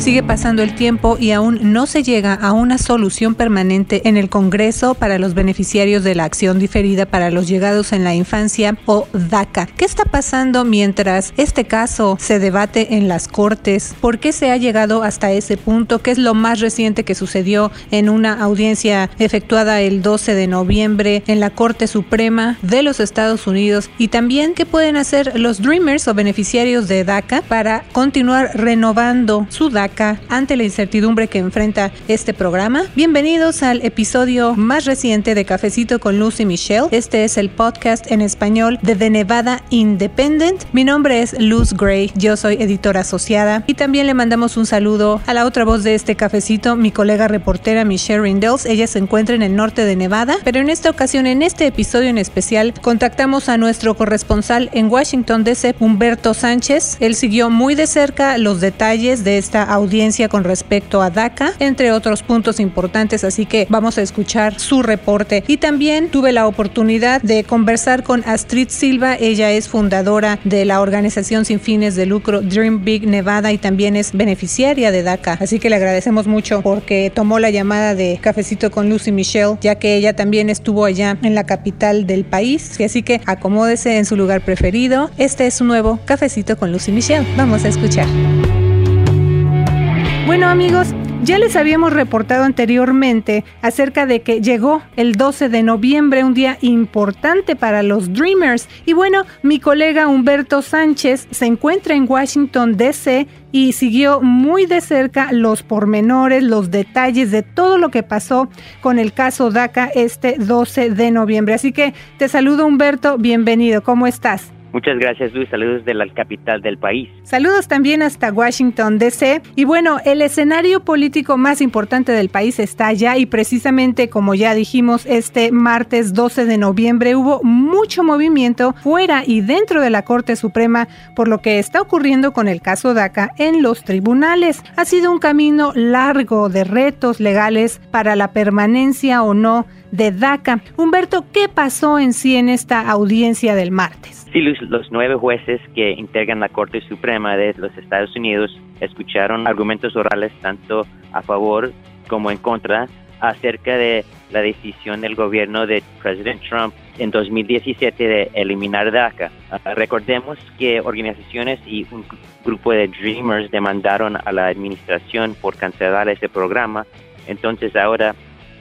Sigue pasando el tiempo y aún no se llega a una solución permanente en el Congreso para los beneficiarios de la acción diferida para los llegados en la infancia o DACA. ¿Qué está pasando mientras este caso se debate en las Cortes? ¿Por qué se ha llegado hasta ese punto? ¿Qué es lo más reciente que sucedió en una audiencia efectuada el 12 de noviembre en la Corte Suprema de los Estados Unidos? Y también qué pueden hacer los Dreamers o beneficiarios de DACA para continuar renovando su DACA ante la incertidumbre que enfrenta este programa. Bienvenidos al episodio más reciente de Cafecito con Lucy Michelle. Este es el podcast en español de The Nevada Independent. Mi nombre es Luz Gray, yo soy editora asociada y también le mandamos un saludo a la otra voz de este cafecito, mi colega reportera Michelle Rindels. Ella se encuentra en el norte de Nevada, pero en esta ocasión, en este episodio en especial, contactamos a nuestro corresponsal en Washington DC, Humberto Sánchez. Él siguió muy de cerca los detalles de esta audiencia con respecto a DACA, entre otros puntos importantes, así que vamos a escuchar su reporte. Y también tuve la oportunidad de conversar con Astrid Silva, ella es fundadora de la organización sin fines de lucro Dream Big Nevada y también es beneficiaria de DACA, así que le agradecemos mucho porque tomó la llamada de Cafecito con Lucy Michelle, ya que ella también estuvo allá en la capital del país, así que acomódese en su lugar preferido. Este es su nuevo Cafecito con Lucy Michelle. Vamos a escuchar. Bueno amigos, ya les habíamos reportado anteriormente acerca de que llegó el 12 de noviembre, un día importante para los Dreamers. Y bueno, mi colega Humberto Sánchez se encuentra en Washington, D.C. y siguió muy de cerca los pormenores, los detalles de todo lo que pasó con el caso DACA este 12 de noviembre. Así que te saludo Humberto, bienvenido, ¿cómo estás? Muchas gracias Luis, saludos de la capital del país. Saludos también hasta Washington, D.C. Y bueno, el escenario político más importante del país está allá y precisamente como ya dijimos, este martes 12 de noviembre hubo mucho movimiento fuera y dentro de la Corte Suprema por lo que está ocurriendo con el caso DACA en los tribunales. Ha sido un camino largo de retos legales para la permanencia o no de DACA. Humberto, ¿qué pasó en sí en esta audiencia del martes? Sí, los, los, nueve jueces que integran la Corte Suprema de los Estados Unidos escucharon argumentos orales tanto a favor como en contra acerca de la decisión del gobierno de President Trump en 2017 de eliminar DACA. Uh, recordemos que organizaciones y un grupo de Dreamers demandaron a la administración por cancelar ese programa. Entonces ahora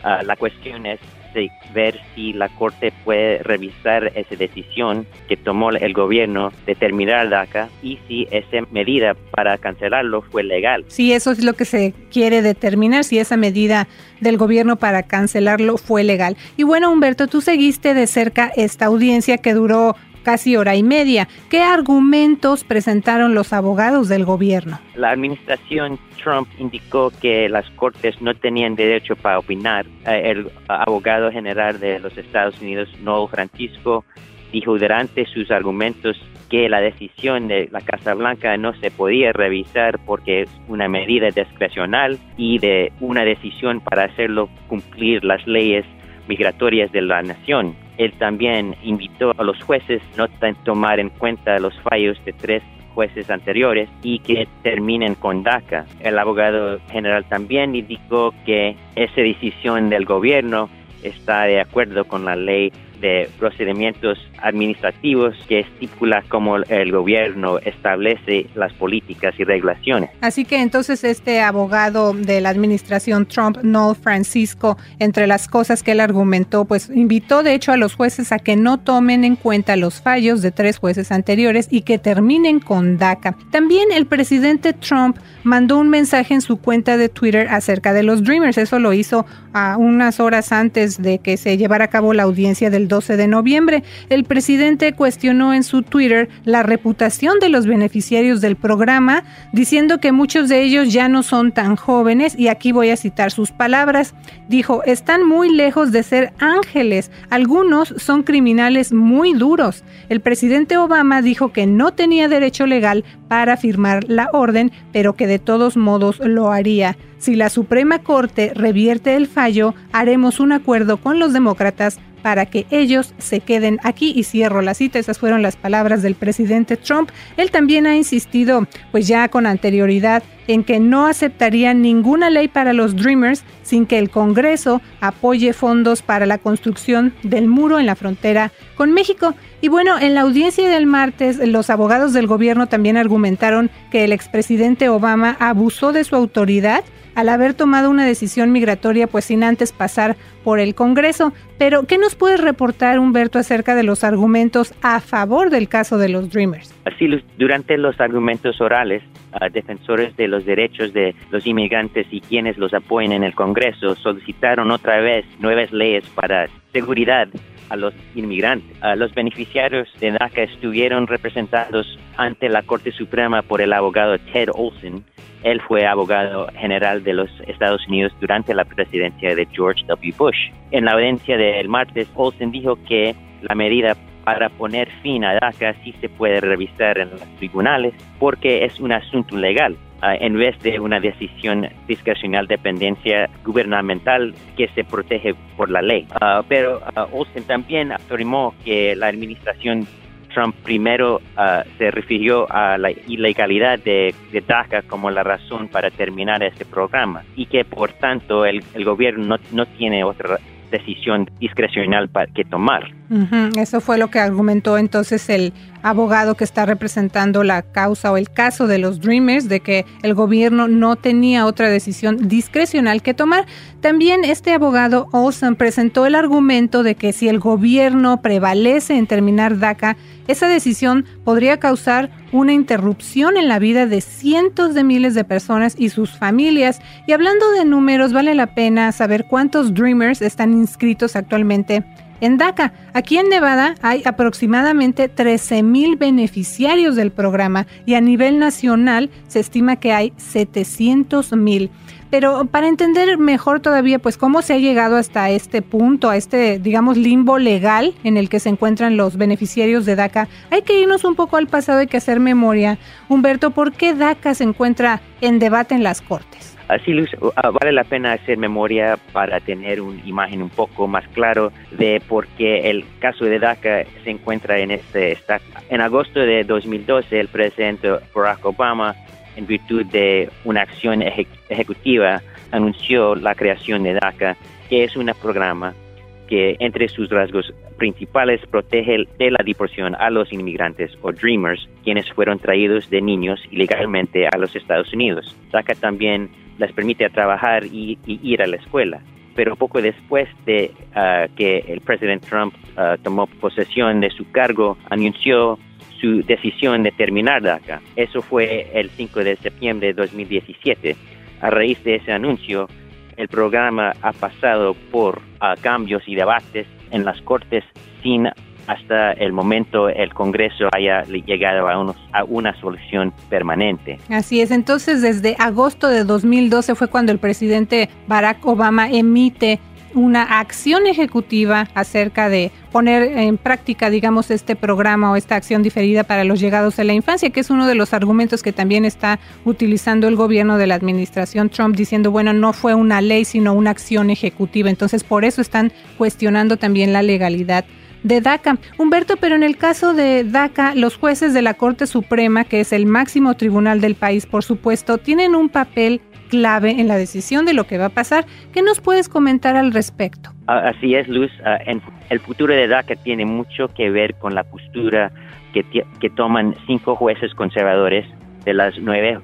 uh, la cuestión es de ver si la Corte puede revisar esa decisión que tomó el gobierno de terminar DACA y si esa medida para cancelarlo fue legal. Sí, eso es lo que se quiere determinar, si esa medida del gobierno para cancelarlo fue legal. Y bueno, Humberto, tú seguiste de cerca esta audiencia que duró casi hora y media. ¿Qué argumentos presentaron los abogados del gobierno? La administración Trump indicó que las cortes no tenían derecho para opinar. Eh, el abogado general de los Estados Unidos, Noel Francisco, dijo durante sus argumentos que la decisión de la Casa Blanca no se podía revisar porque es una medida discrecional y de una decisión para hacerlo cumplir las leyes migratorias de la nación. Él también invitó a los jueces no tomar en cuenta los fallos de tres jueces anteriores y que terminen con DACA. El abogado general también indicó que esa decisión del gobierno está de acuerdo con la ley de procedimientos administrativos que estipula cómo el gobierno establece las políticas y regulaciones. Así que entonces este abogado de la administración Trump, Noel Francisco, entre las cosas que él argumentó, pues invitó de hecho a los jueces a que no tomen en cuenta los fallos de tres jueces anteriores y que terminen con DACA. También el presidente Trump mandó un mensaje en su cuenta de Twitter acerca de los Dreamers. Eso lo hizo a unas horas antes de que se llevara a cabo la audiencia del 12 de noviembre. El presidente cuestionó en su Twitter la reputación de los beneficiarios del programa, diciendo que muchos de ellos ya no son tan jóvenes y aquí voy a citar sus palabras. Dijo, están muy lejos de ser ángeles, algunos son criminales muy duros. El presidente Obama dijo que no tenía derecho legal para firmar la orden, pero que de todos modos lo haría. Si la Suprema Corte revierte el fallo, haremos un acuerdo con los demócratas para que ellos se queden aquí y cierro la cita. Esas fueron las palabras del presidente Trump. Él también ha insistido, pues ya con anterioridad, en que no aceptaría ninguna ley para los Dreamers sin que el Congreso apoye fondos para la construcción del muro en la frontera con México. Y bueno, en la audiencia del martes, los abogados del gobierno también argumentaron que el expresidente Obama abusó de su autoridad al haber tomado una decisión migratoria pues sin antes pasar por el Congreso. Pero, ¿qué nos puedes reportar, Humberto, acerca de los argumentos a favor del caso de los Dreamers? Así, durante los argumentos orales, defensores de los derechos de los inmigrantes y quienes los apoyan en el Congreso solicitaron otra vez nuevas leyes para seguridad a los inmigrantes. los beneficiarios de DACA estuvieron representados ante la Corte Suprema por el abogado Ted Olson. Él fue abogado general de los Estados Unidos durante la presidencia de George W. Bush. En la audiencia del martes, Olson dijo que la medida para poner fin a DACA sí se puede revisar en los tribunales porque es un asunto legal en vez de una decisión discrecional de dependencia gubernamental que se protege por la ley. Ah, pero uh, Olsen también afirmó que la administración Trump primero se refirió a la ilegalidad de, DACA como la razón para terminar este programa y que por tanto el, el gobierno no, no tiene otra decisión discrecional para que tomar. Eso fue lo que argumentó entonces el abogado que está representando la causa o el caso de los Dreamers, de que el gobierno no tenía otra decisión discrecional que tomar. También este abogado Olson presentó el argumento de que si el gobierno prevalece en terminar DACA, esa decisión podría causar una interrupción en la vida de cientos de miles de personas y sus familias. Y hablando de números, vale la pena saber cuántos Dreamers están inscritos actualmente en DACA. Aquí en Nevada hay aproximadamente 13 mil beneficiarios del programa y a nivel nacional se estima que hay 700 mil. Pero para entender mejor todavía, pues cómo se ha llegado hasta este punto, a este, digamos, limbo legal en el que se encuentran los beneficiarios de DACA, hay que irnos un poco al pasado, hay que hacer memoria. Humberto, ¿por qué DACA se encuentra en debate en las Cortes? Así ah, vale la pena hacer memoria para tener una imagen un poco más claro de por qué el caso de DACA se encuentra en este estado. En agosto de 2012, el presidente Barack Obama, en virtud de una acción ejecutiva, anunció la creación de DACA, que es un programa que entre sus rasgos principales protege de la deportación a los inmigrantes o Dreamers, quienes fueron traídos de niños ilegalmente a los Estados Unidos. DACA también les permite trabajar y, ir a la escuela. Pero poco después de ah, que el presidente Trump ah, tomó posesión de su cargo, anunció su decisión de terminar DACA. Eso fue el 5 de septiembre de 2017. A raíz de ese anuncio, el programa ha pasado por ah, cambios y debates en las cortes sin hasta el momento el Congreso haya llegado a, a, una solución permanente. Así es, entonces desde agosto de 2012 fue cuando el presidente Barack Obama emite una acción ejecutiva acerca de poner en práctica, digamos, este programa o esta acción diferida para los llegados a la infancia, que es uno de los argumentos que también está utilizando el gobierno de la administración Trump, diciendo, bueno, no fue una ley, sino una acción ejecutiva. Entonces, por eso están cuestionando también la legalidad de DACA. Humberto, pero en el caso de DACA, los jueces de la Corte Suprema, que es el máximo tribunal del país, por supuesto, tienen un papel clave en la decisión de lo que va a pasar. ¿Qué nos puedes comentar al respecto? Así es, Luz. Ah, el futuro de DACA tiene mucho que ver con la postura que, que toman cinco jueces conservadores de las nueve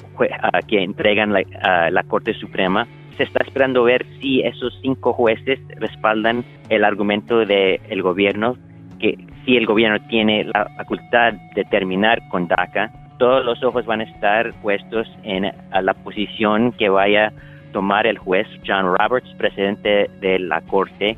que entregan la, la Corte Suprema se está esperando ver si esos cinco jueces respaldan el argumento del gobierno, que si el gobierno tiene la facultad de terminar con DACA, todos los ojos van a estar puestos en la posición que vaya a tomar el juez John Roberts, presidente de la Corte,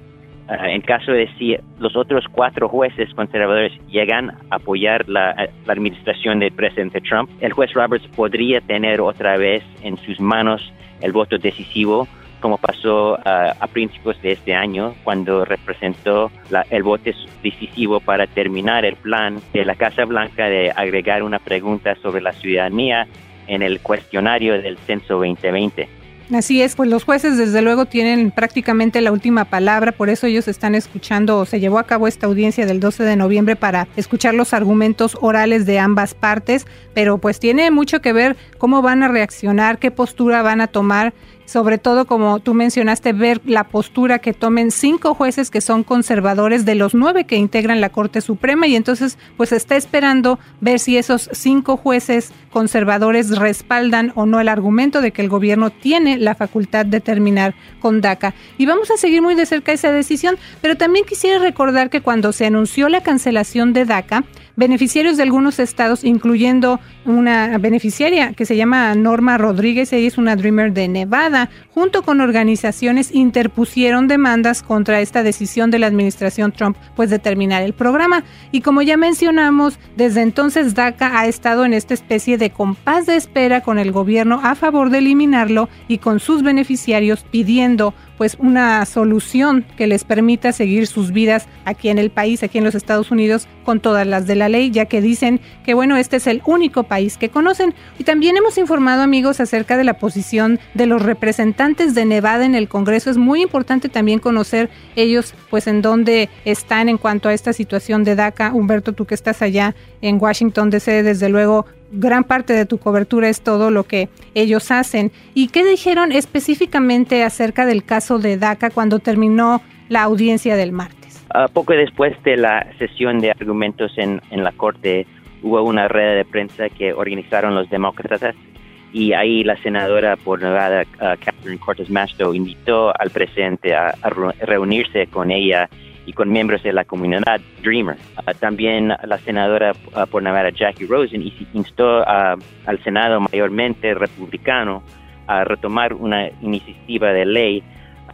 Ah, en caso de si los otros cuatro jueces conservadores llegan a apoyar la, administración del presidente Trump, el juez Roberts podría tener otra vez en sus manos el voto decisivo como pasó ah, a principios de este año, cuando representó el voto decisivo para terminar el plan de la Casa Blanca de agregar una pregunta sobre la ciudadanía en el cuestionario del Censo 2020. Así es, pues los jueces desde luego tienen prácticamente la última palabra, por eso ellos están escuchando, se llevó a cabo esta audiencia del 12 de noviembre para escuchar los argumentos orales de ambas partes, pero pues tiene mucho que ver cómo van a reaccionar, qué postura van a tomar sobre todo como tú mencionaste, ver la postura que tomen cinco jueces que son conservadores de los nueve que integran la Corte Suprema y entonces pues está esperando ver si esos cinco jueces conservadores respaldan o no el argumento de que el gobierno tiene la facultad de terminar con DACA. Y vamos a seguir muy de cerca esa decisión, pero también quisiera recordar que cuando se anunció la cancelación de DACA, beneficiarios de algunos estados, incluyendo una beneficiaria que se llama Norma Rodríguez, ella es una Dreamer de Nevada, junto con organizaciones interpusieron demandas contra esta decisión de la administración Trump, pues de terminar el programa. Y como ya mencionamos, desde entonces DACA ha estado en esta especie de compás de espera con el gobierno a favor de eliminarlo y con sus beneficiarios pidiendo pues una solución que les permita seguir sus vidas aquí en el país, aquí en los Estados Unidos, con todas las de la ley, ya que dicen que bueno, este es el único país que conocen. Y también hemos informado amigos acerca de la posición de los representantes de Nevada en el Congreso. Es muy importante también conocer ellos pues en dónde están en cuanto a esta situación de DACA. Humberto, tú que estás allá en Washington DC, desde luego gran parte de tu cobertura es todo lo que ellos hacen. ¿Y qué dijeron específicamente acerca del caso de DACA cuando terminó la audiencia del martes? Uh, poco después de la sesión de argumentos en, en la Corte, hubo una red de prensa que organizaron los demócratas y ahí la senadora por Nevada, uh, Catherine Cortez Masto, invitó al presidente a reunirse con ella y con miembros de la comunidad Dreamer. Ah, también la senadora ah, por Nevada, Jackie Rosen, instó al Senado mayormente republicano a retomar una iniciativa de ley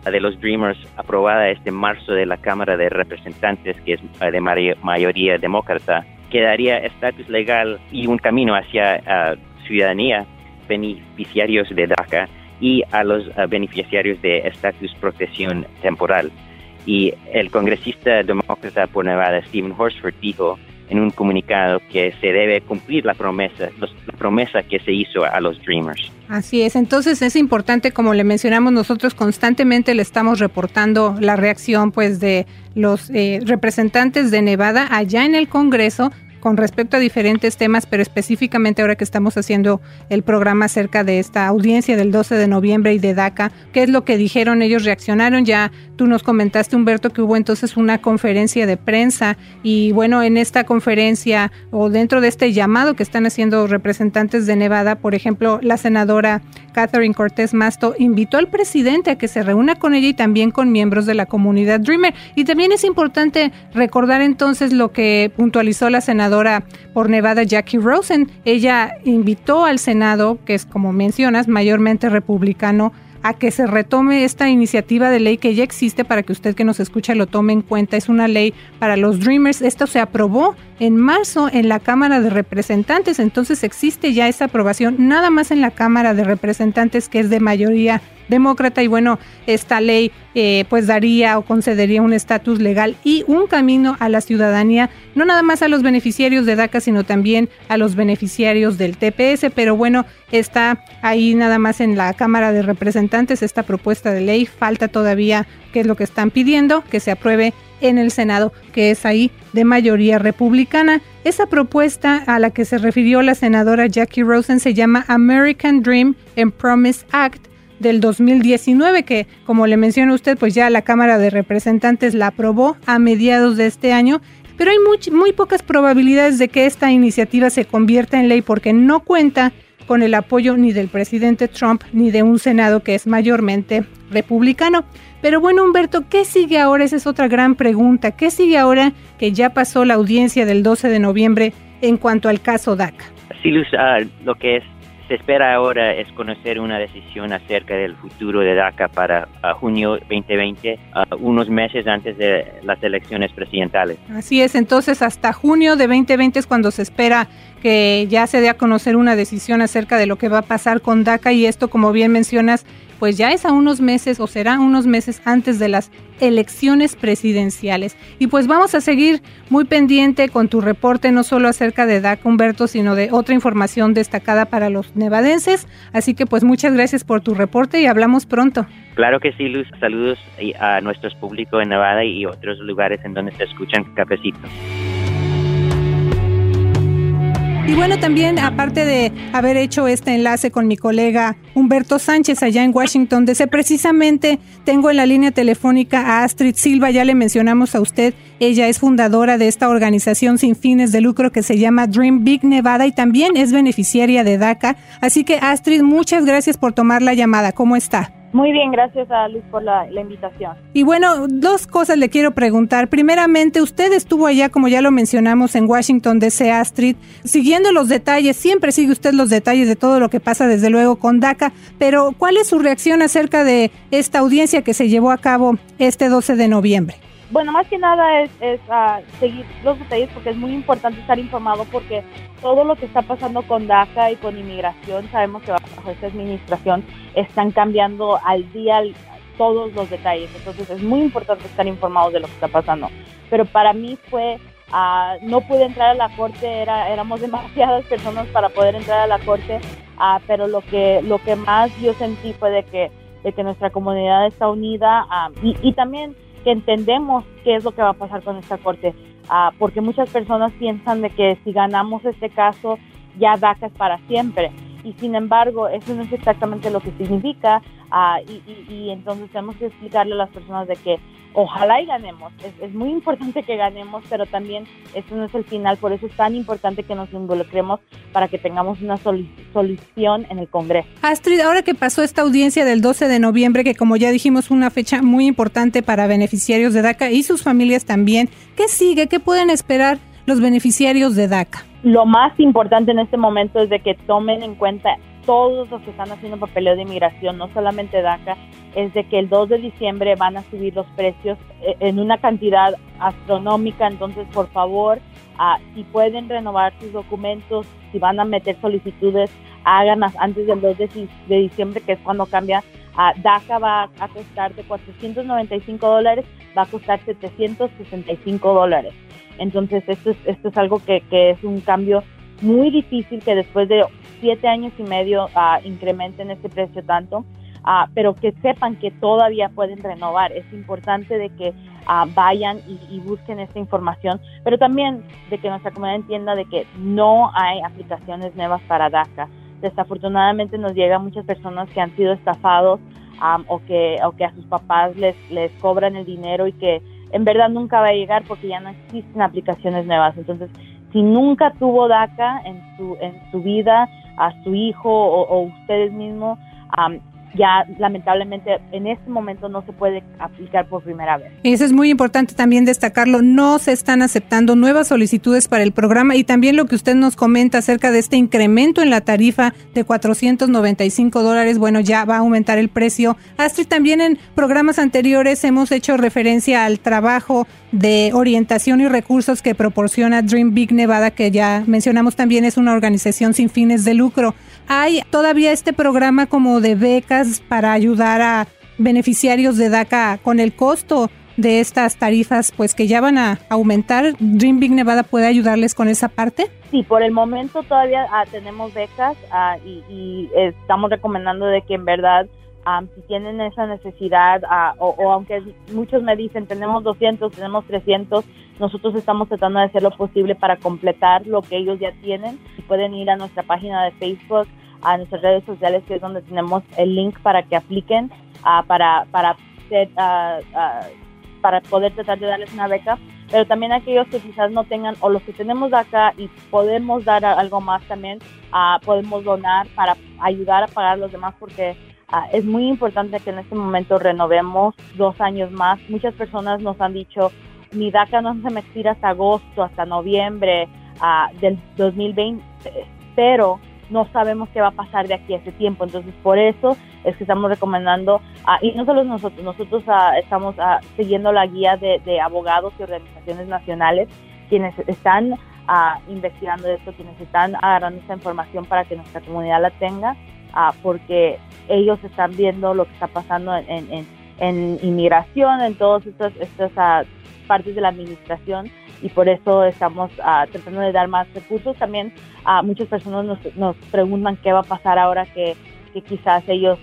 de los Dreamers aprobada este marzo de la Cámara de Representantes, que es de mayoría demócrata, que daría estatus legal y un camino hacia ciudadanía beneficiarios de DACA y a los beneficiarios de estatus protección temporal. Y el congresista demócrata por Nevada, Stephen Horsford, dijo en un comunicado que se debe cumplir la promesa, la promesa que se hizo a los Dreamers. Así es, entonces es importante, como le mencionamos nosotros constantemente le estamos reportando la reacción pues de los eh, representantes de Nevada allá en el Congreso con respecto a diferentes temas, pero específicamente ahora que estamos haciendo el programa acerca de esta audiencia del 12 de noviembre y de DACA, ¿qué es lo que dijeron? Ellos reaccionaron, ya tú nos comentaste Humberto que hubo entonces una conferencia de prensa y bueno, en esta conferencia o dentro de este llamado que están haciendo representantes de Nevada, por ejemplo, la senadora Catherine Cortés Masto invitó al presidente a que se reúna con ella y también con miembros de la comunidad Dreamer. Y también es importante recordar entonces lo que puntualizó la senadora por Nevada, Jackie Rosen. Ella invitó al Senado, que es como mencionas, mayormente republicano, a que se retome esta iniciativa de ley que ya existe para que usted que nos escucha lo tome en cuenta. Es una ley para los Dreamers. Esto se aprobó en marzo en la Cámara de Representantes, entonces existe ya esa aprobación, nada más en la Cámara de Representantes que es de mayoría demócrata y bueno, esta ley eh, pues daría o concedería un estatus legal y un camino a la ciudadanía, no nada más a los beneficiarios de DACA, sino también a los beneficiarios del TPS, pero bueno, está ahí nada más en la Cámara de Representantes esta propuesta de ley, falta todavía qué es lo que están pidiendo, que se apruebe en el Senado, que es ahí de mayoría republicana. Esa propuesta a la que se refirió la senadora Jackie Rosen se llama American Dream and Promise Act del 2019, que como le menciona usted, pues ya la Cámara de Representantes la aprobó a mediados de este año, pero hay muy, muy pocas probabilidades de que esta iniciativa se convierta en ley porque no cuenta con el apoyo ni del presidente Trump ni de un Senado que es mayormente republicano. Pero bueno, Humberto, ¿qué sigue ahora? Esa es otra gran pregunta. ¿Qué sigue ahora que ya pasó la audiencia del 12 de noviembre en cuanto al caso DACA? Sí, ah, lo que es se espera ahora es conocer una decisión acerca del futuro de DACA para junio 2020, unos meses antes de las elecciones presidenciales. Así es, entonces hasta junio de 2020 es cuando se espera que ya se dé a conocer una decisión acerca de lo que va a pasar con DACA y esto, como bien mencionas, pues ya es a unos meses o será unos meses antes de las elecciones presidenciales. Y pues vamos a seguir muy pendiente con tu reporte, no solo acerca de DACA, Humberto, sino de otra información destacada para los nevadenses. Así que pues muchas gracias por tu reporte y hablamos pronto. Claro que sí, Luz. Saludos a nuestros públicos en Nevada y otros lugares en donde se escuchan cafecitos. Y bueno, también aparte de haber hecho este enlace con mi colega Humberto Sánchez allá en Washington DC, precisamente tengo en la línea telefónica a Astrid Silva, ya le mencionamos a usted, ella es fundadora de esta organización sin fines de lucro que se llama Dream Big Nevada y también es beneficiaria de DACA. Así que Astrid, muchas gracias por tomar la llamada. ¿Cómo está? Muy bien, gracias a Luis por la, invitación. Y bueno, dos cosas le quiero preguntar. Primeramente, usted estuvo allá, como ya lo mencionamos, en Washington DC, Astrid, siguiendo los detalles, siempre sigue usted los detalles de todo lo que pasa, desde luego, con DACA, pero ¿cuál es su reacción acerca de esta audiencia que se llevó a cabo este 12 de noviembre? Bueno, más que nada es, ah, seguir los detalles porque es muy importante estar informado porque todo lo que está pasando con DACA y con inmigración, sabemos que bajo esta administración están cambiando al día todos los detalles. Entonces es muy importante estar informados de lo que está pasando. Pero para mí fue, uh, no pude entrar a la corte, era, éramos demasiadas personas para poder entrar a la corte, uh, pero lo que, lo que más yo sentí fue de que, de que nuestra comunidad está unida y, y también que entendemos qué es lo que va a pasar con esta corte, ah, porque muchas personas piensan de que si ganamos este caso ya DACA es para siempre. Y sin embargo eso no es exactamente lo que significa ah, y, entonces tenemos que explicarle a las personas de que ojalá y ganemos, es, muy importante que ganemos, pero también eso no es el final, por eso es tan importante que nos involucremos para que tengamos una solución en el Congreso. Astrid, ahora que pasó esta audiencia del 12 de noviembre, que como ya dijimos, una fecha muy importante para beneficiarios de DACA y sus familias también, ¿qué sigue? ¿Qué pueden esperar los beneficiarios de DACA? lo más importante en este momento es de que tomen en cuenta todos los que están haciendo papeleo de inmigración, no solamente DACA, es de que el 2 de diciembre van a subir los precios eh, en una cantidad astronómica, entonces por favor, ah, si pueden renovar sus documentos, si van a meter solicitudes, háganlas antes del 2 de, diciembre, que es cuando cambia. Uh, DACA va a costar de 495 dólares, va a costar 765 dólares. Entonces, esto es, esto es algo que, que es un cambio muy difícil que después de siete años y medio uh, incrementen este precio tanto, uh, pero que sepan que todavía pueden renovar. Es importante de que uh, vayan y, busquen esta información, pero también de que nuestra comunidad entienda de que no hay aplicaciones nuevas para DACA. Desafortunadamente nos llegan muchas personas que han sido estafados um, o, que, o que a sus papás les, les cobran el dinero y que en verdad nunca va a llegar porque ya no existen aplicaciones nuevas. Entonces, si nunca tuvo DACA en su, en su vida, a su hijo o, ustedes mismos, ya lamentablemente en este momento no se puede aplicar por primera vez. Eso es muy importante también destacarlo. No se están aceptando nuevas solicitudes para el programa y también lo que usted nos comenta acerca de este incremento en la tarifa de 495 dólares. Bueno, ya va a aumentar el precio. Astrid, también en programas anteriores hemos hecho referencia al trabajo de orientación y recursos que proporciona Dream Big Nevada, que ya mencionamos también es una organización sin fines de lucro. Hay todavía este programa como de becas para ayudar a beneficiarios de DACA con el costo de estas tarifas pues que ya van a aumentar. Dream Big Nevada puede ayudarles con esa parte. Sí, por el momento todavía ah, tenemos becas ah, y, estamos recomendando de que en verdad si tienen esa necesidad ah, o, o, aunque muchos me dicen tenemos 200, tenemos 300, nosotros estamos tratando de hacer lo posible para completar lo que ellos ya tienen. Pueden ir a nuestra página de Facebook, a nuestras redes sociales, que es donde tenemos el link para que apliquen uh, para, para, para poder tratar de darles una beca. Pero también aquellos que quizás no tengan, o los que tenemos acá y podemos dar algo más también, uh, podemos donar para ayudar a pagar a los demás, porque es muy importante que en este momento renovemos dos años más. Muchas personas nos han dicho, mi DACA no se me expira hasta agosto, hasta noviembre uh, del 2020, pero no sabemos qué va a pasar de aquí a ese tiempo. Entonces, por eso es que estamos recomendando, y no solo nosotros, nosotros estamos siguiendo la guía de, abogados y organizaciones nacionales quienes están investigando esto, quienes están agarrando esta información para que nuestra comunidad la tenga, porque ellos están viendo lo que está pasando en, en, inmigración, en todas estas, estas partes de la administración y por eso estamos tratando de dar más recursos. También a muchas personas nos, nos, preguntan qué va a pasar ahora que, que quizás ellos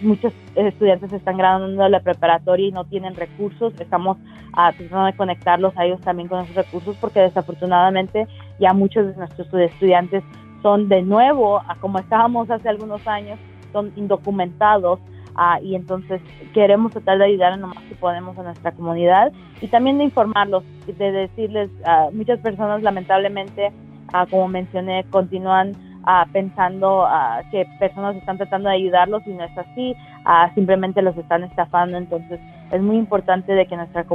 muchos estudiantes están graduando de la preparatoria y no tienen recursos. Estamos uh, tratando de conectarlos a ellos también con esos recursos porque desafortunadamente ya muchos de nuestros estudiantes son de nuevo, como estábamos hace algunos años, son indocumentados uh, y entonces queremos tratar de ayudar en lo más que podemos a nuestra comunidad y también de informarlos, de decirles, uh, muchas personas lamentablemente, como mencioné, continúan pensando que personas están tratando de ayudarlos y no es así, simplemente los están estafando. Entonces es muy importante de que nuestra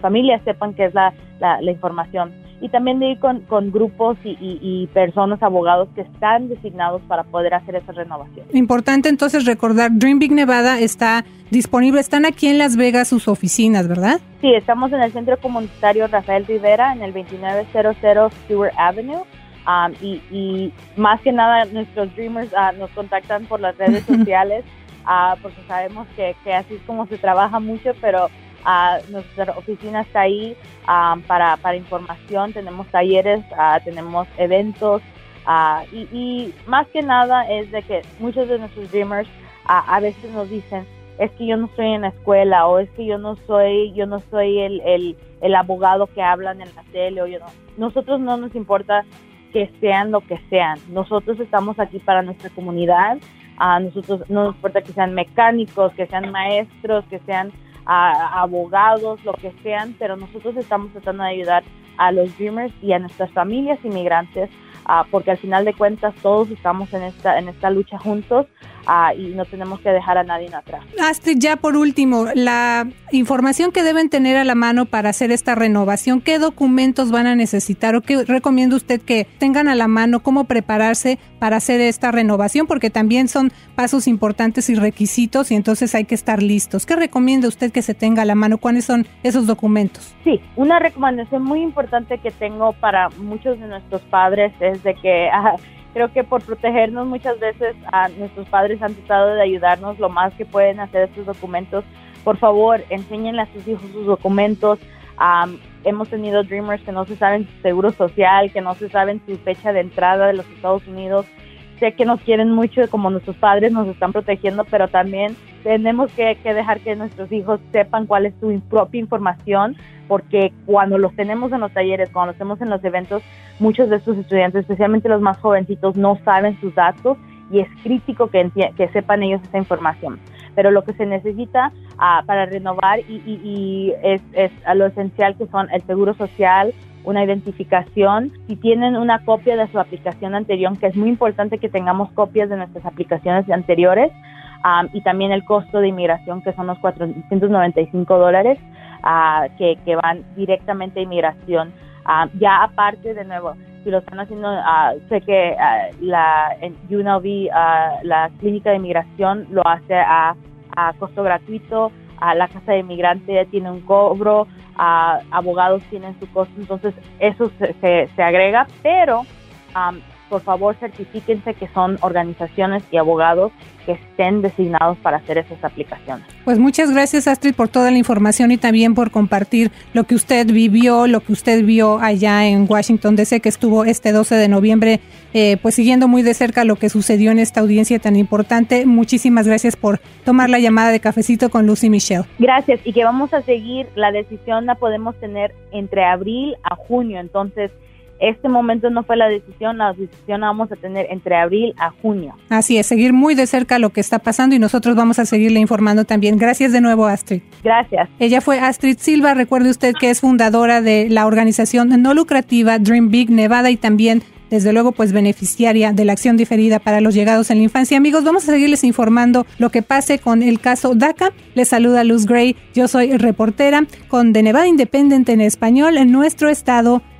familia sepan qué es la, la, información y también de ir con, con grupos y, y, personas, abogados que están designados para poder hacer esa renovación. Importante entonces recordar, Dream Big Nevada está disponible, están aquí en Las Vegas sus oficinas, ¿verdad? Sí, estamos en el Centro Comunitario Rafael Rivera en el 2900 Stewart Avenue. Um, y, más que nada nuestros dreamers uh, nos contactan por las redes sociales uh, porque sabemos que, así es como se trabaja mucho, pero uh, nuestra oficina está ahí um, para, para información, tenemos talleres, tenemos eventos y, y, más que nada es de que muchos de nuestros dreamers a veces nos dicen es que yo no estoy en la escuela o es que yo no soy yo no soy el, el, el abogado que hablan en la tele o yo no nosotros no nos importa que sean lo que sean. Nosotros estamos aquí para nuestra comunidad. A nosotros no nos importa que sean mecánicos, que sean maestros, que sean abogados, lo que sean, pero nosotros estamos tratando de ayudar a los Dreamers y a nuestras familias inmigrantes, porque al final de cuentas todos estamos en esta, en esta lucha juntos y no tenemos que dejar a nadie atrás. Astrid, ya por último, la información que deben tener a la mano para hacer esta renovación, ¿qué documentos van a necesitar o qué recomienda usted que tengan a la mano, cómo prepararse para hacer esta renovación? Porque también son pasos importantes y requisitos y entonces hay que estar listos. ¿Qué recomienda usted que se tenga a la mano? ¿Cuáles son esos documentos? Sí, una recomendación muy importante que tengo para muchos de nuestros padres es de que... creo que por protegernos muchas veces a nuestros padres han tratado de ayudarnos lo más que pueden hacer estos documentos. Por favor, enséñenle a sus hijos sus documentos. hemos tenido Dreamers que no se saben su seguro social, que no se saben su fecha de entrada de los Estados Unidos. Sé que nos quieren mucho, como nuestros padres nos están protegiendo, pero también tenemos que, que dejar que nuestros hijos sepan cuál es su propia información porque cuando los tenemos en los talleres, cuando los tenemos en los eventos, muchos de estos estudiantes, especialmente los más jovencitos, no saben sus datos y es crítico que, que sepan ellos esa información. Pero lo que se necesita ah, para renovar y, es, es lo esencial que son el seguro social, una identificación, si tienen una copia de su aplicación anterior, que es muy importante que tengamos copias de nuestras aplicaciones anteriores, ah, y también el costo de inmigración, que son los 495 dólares que, que, van directamente a inmigración. ya aparte, de nuevo, si lo están haciendo, sé que la en UNLV, la clínica de inmigración lo hace a, a costo gratuito, a la casa de inmigrante tiene un cobro, abogados tienen su costo, entonces eso se, se, agrega, pero por favor certifíquense que son organizaciones y abogados que estén designados para hacer esas aplicaciones. Pues muchas gracias Astrid por toda la información y también por compartir lo que usted vivió, lo que usted vio allá en Washington DC, que estuvo este 12 de noviembre, eh, pues siguiendo muy de cerca lo que sucedió en esta audiencia tan importante. Muchísimas gracias por tomar la llamada de cafecito con Lucy Michelle. Gracias y que vamos a seguir, la decisión la podemos tener entre abril a junio, entonces este momento no fue la decisión, la decisión la vamos a tener entre abril a junio. Así es, seguir muy de cerca lo que está pasando y nosotros vamos a seguirle informando también. Gracias de nuevo, Astrid. Gracias. Ella fue Astrid Silva, recuerde usted que es fundadora de la organización no lucrativa Dream Big Nevada y también desde luego pues beneficiaria de la acción diferida para los llegados en la infancia. Amigos, vamos a seguirles informando lo que pase con el caso DACA. Les saluda Luz Gray, yo soy reportera con The Nevada Independent en español en nuestro estado